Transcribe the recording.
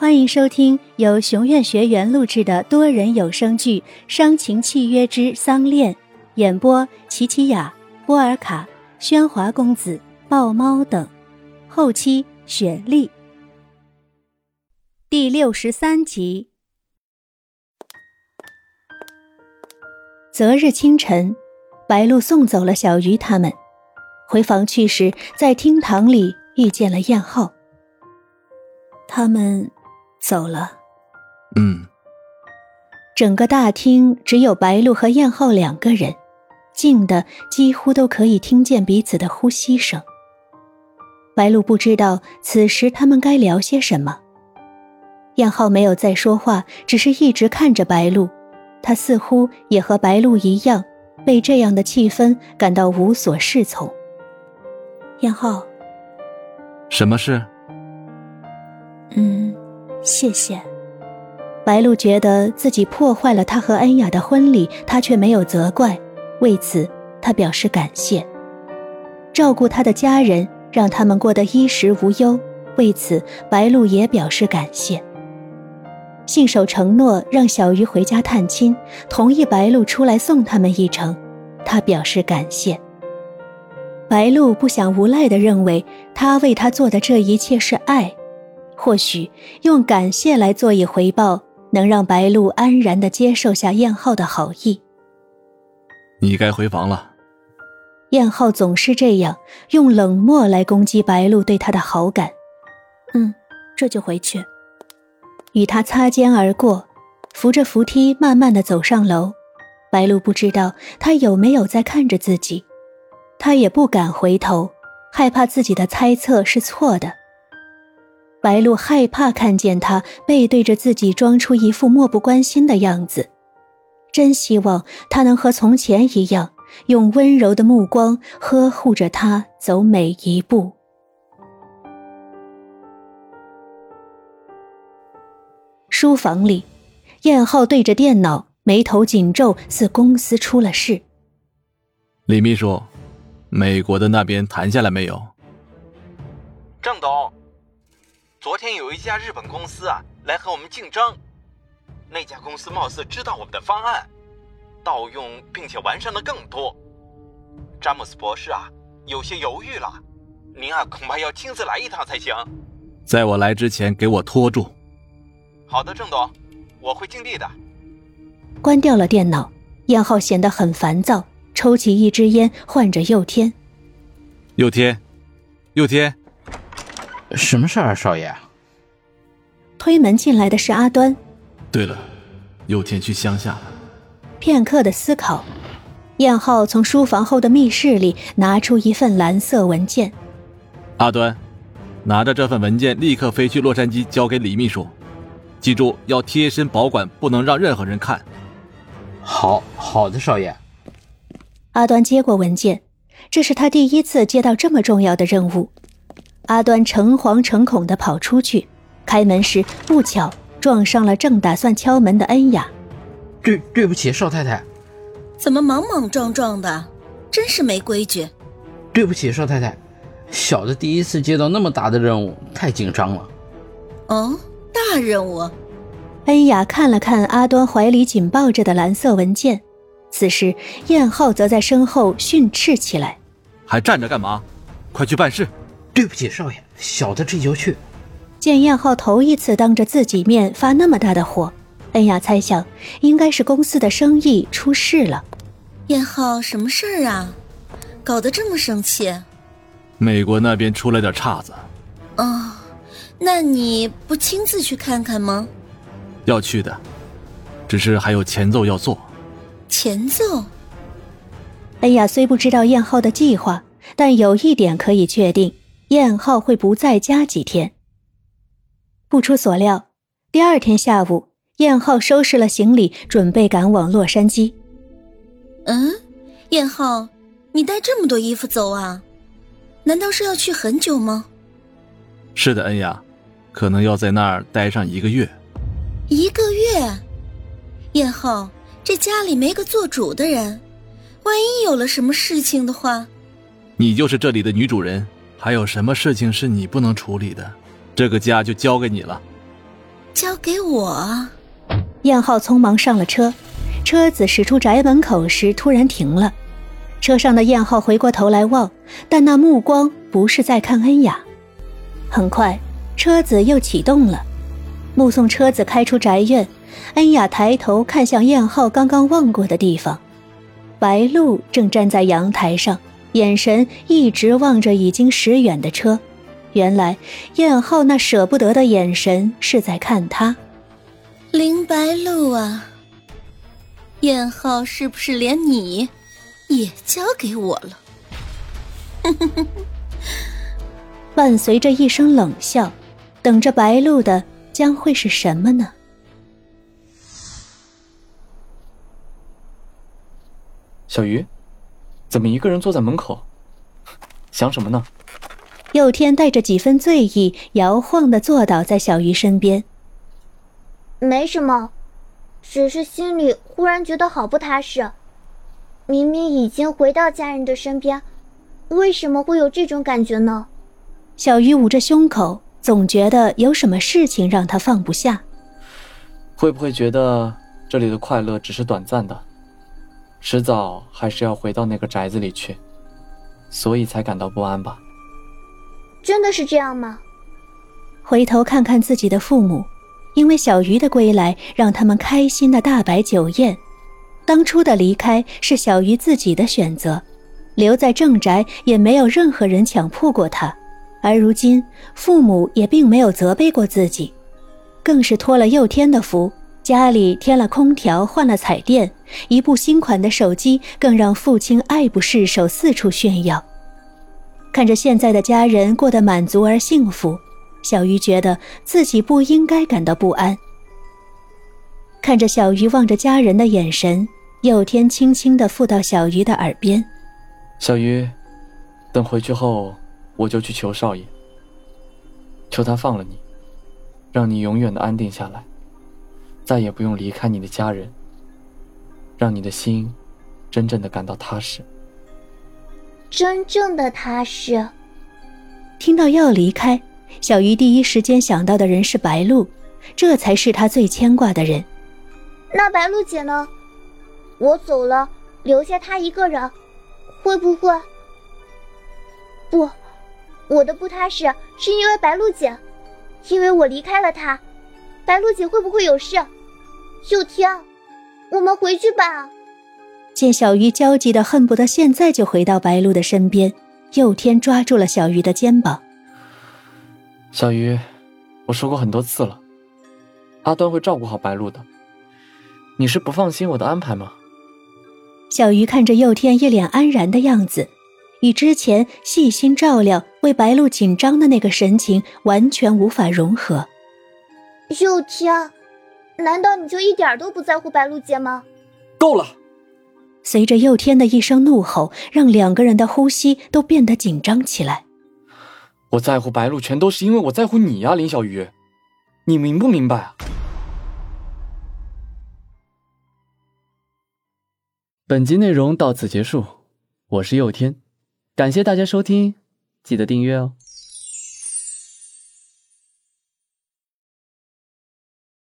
欢迎收听由熊院学员录制的多人有声剧《伤情契约之丧恋》，演播：琪琪雅、波尔卡、喧哗公子、豹猫等，后期雪莉。第六十三集。择日清晨，白露送走了小鱼他们，回房去时，在厅堂里遇见了燕浩。他们。走了。嗯。整个大厅只有白露和燕浩两个人，静的几乎都可以听见彼此的呼吸声。白露不知道此时他们该聊些什么。燕浩没有再说话，只是一直看着白露。他似乎也和白露一样，被这样的气氛感到无所适从。燕浩，什么事？嗯。谢谢，白露觉得自己破坏了他和恩雅的婚礼，他却没有责怪，为此他表示感谢。照顾他的家人，让他们过得衣食无忧，为此白露也表示感谢。信守承诺，让小鱼回家探亲，同意白露出来送他们一程，他表示感谢。白露不想无赖地认为他为他做的这一切是爱。或许用感谢来做以回报，能让白露安然的接受下燕浩的好意。你该回房了。燕浩总是这样用冷漠来攻击白露对他的好感。嗯，这就回去。与他擦肩而过，扶着扶梯慢慢的走上楼。白露不知道他有没有在看着自己，他也不敢回头，害怕自己的猜测是错的。白露害怕看见他背对着自己，装出一副漠不关心的样子。真希望他能和从前一样，用温柔的目光呵护着他走每一步。书房里，燕浩对着电脑，眉头紧皱，似公司出了事。李秘书，美国的那边谈下来没有？郑董。昨天有一家日本公司啊来和我们竞争，那家公司貌似知道我们的方案，盗用并且完善的更多。詹姆斯博士啊有些犹豫了，您啊恐怕要亲自来一趟才行。在我来之前给我拖住。好的，郑总，我会尽力的。关掉了电脑，燕浩显得很烦躁，抽起一支烟，唤着佑天。佑天，佑天。什么事儿啊，少爷？推门进来的是阿端。对了，有天去乡下了。片刻的思考，燕浩从书房后的密室里拿出一份蓝色文件。阿端，拿着这份文件，立刻飞去洛杉矶，交给李秘书。记住，要贴身保管，不能让任何人看。好好的，少爷。阿端接过文件，这是他第一次接到这么重要的任务。阿端诚惶诚恐地跑出去，开门时不巧撞上了正打算敲门的恩雅。对，对不起，少太太。怎么莽莽撞撞的？真是没规矩。对不起，少太太，小的第一次接到那么大的任务，太紧张了。哦，大任务。恩雅看了看阿端怀里紧抱着的蓝色文件，此时燕浩则在身后训斥起来：“还站着干嘛？快去办事！”对不起，少爷，小的这就去。见燕浩头一次当着自己面发那么大的火，恩雅猜想应该是公司的生意出事了。燕浩，什么事儿啊？搞得这么生气？美国那边出了点岔子。哦，那你不亲自去看看吗？要去的，只是还有前奏要做。前奏？恩雅虽不知道燕浩的计划，但有一点可以确定。燕浩会不在家几天。不出所料，第二天下午，燕浩收拾了行李，准备赶往洛杉矶。嗯，燕浩，你带这么多衣服走啊？难道是要去很久吗？是的，恩雅，可能要在那儿待上一个月。一个月？燕浩，这家里没个做主的人，万一有了什么事情的话，你就是这里的女主人。还有什么事情是你不能处理的？这个家就交给你了。交给我。燕浩匆忙上了车，车子驶出宅门口时突然停了。车上的燕浩回过头来望，但那目光不是在看恩雅。很快，车子又启动了。目送车子开出宅院，恩雅抬头看向燕浩刚刚望过的地方，白露正站在阳台上，眼神一直望着已经驶远的车。原来，燕浩那舍不得的眼神是在看他。林白露啊，燕浩是不是连你？也交给我了。伴随着一声冷笑，等着白露的将会是什么呢？小鱼，怎么一个人坐在门口？想什么呢？佑天带着几分醉意，摇晃的坐倒在小鱼身边。没什么，只是心里忽然觉得好不踏实。明明已经回到家人的身边，为什么会有这种感觉呢？小鱼捂着胸口，总觉得有什么事情让他放不下。会不会觉得这里的快乐只是短暂的，迟早还是要回到那个宅子里去，所以才感到不安吧？真的是这样吗？回头看看自己的父母，因为小鱼的归来，让他们开心的大摆酒宴。当初的离开是小鱼自己的选择，留在正宅也没有任何人强迫过他，而如今父母也并没有责备过自己，更是托了佑天的福，家里添了空调，换了彩电，一部新款的手机，更让父亲爱不释手，四处炫耀。看着现在的家人过得满足而幸福，小鱼觉得自己不应该感到不安。看着小鱼望着家人的眼神。佑天轻轻地附到小鱼的耳边：“小鱼，等回去后，我就去求少爷，求他放了你，让你永远的安定下来，再也不用离开你的家人，让你的心真正的感到踏实。真正的踏实。”听到要离开，小鱼第一时间想到的人是白露，这才是他最牵挂的人。那白露姐呢？我走了，留下她一个人，会不会？不，我的不踏实是因为白露姐，因为我离开了她，白露姐会不会有事？佑天，我们回去吧。见小鱼焦急的恨不得现在就回到白鹿的身边，佑天抓住了小鱼的肩膀。小鱼，我说过很多次了，阿端会照顾好白鹿的，你是不放心我的安排吗？小鱼看着佑天一脸安然的样子，与之前细心照料、为白鹿紧张的那个神情完全无法融合。佑天，难道你就一点都不在乎白露姐吗？够了！随着佑天的一声怒吼，让两个人的呼吸都变得紧张起来。我在乎白露，全都是因为我在乎你呀，林小鱼，你明不明白啊？本集内容到此结束，我是佑天，感谢大家收听，记得订阅哦。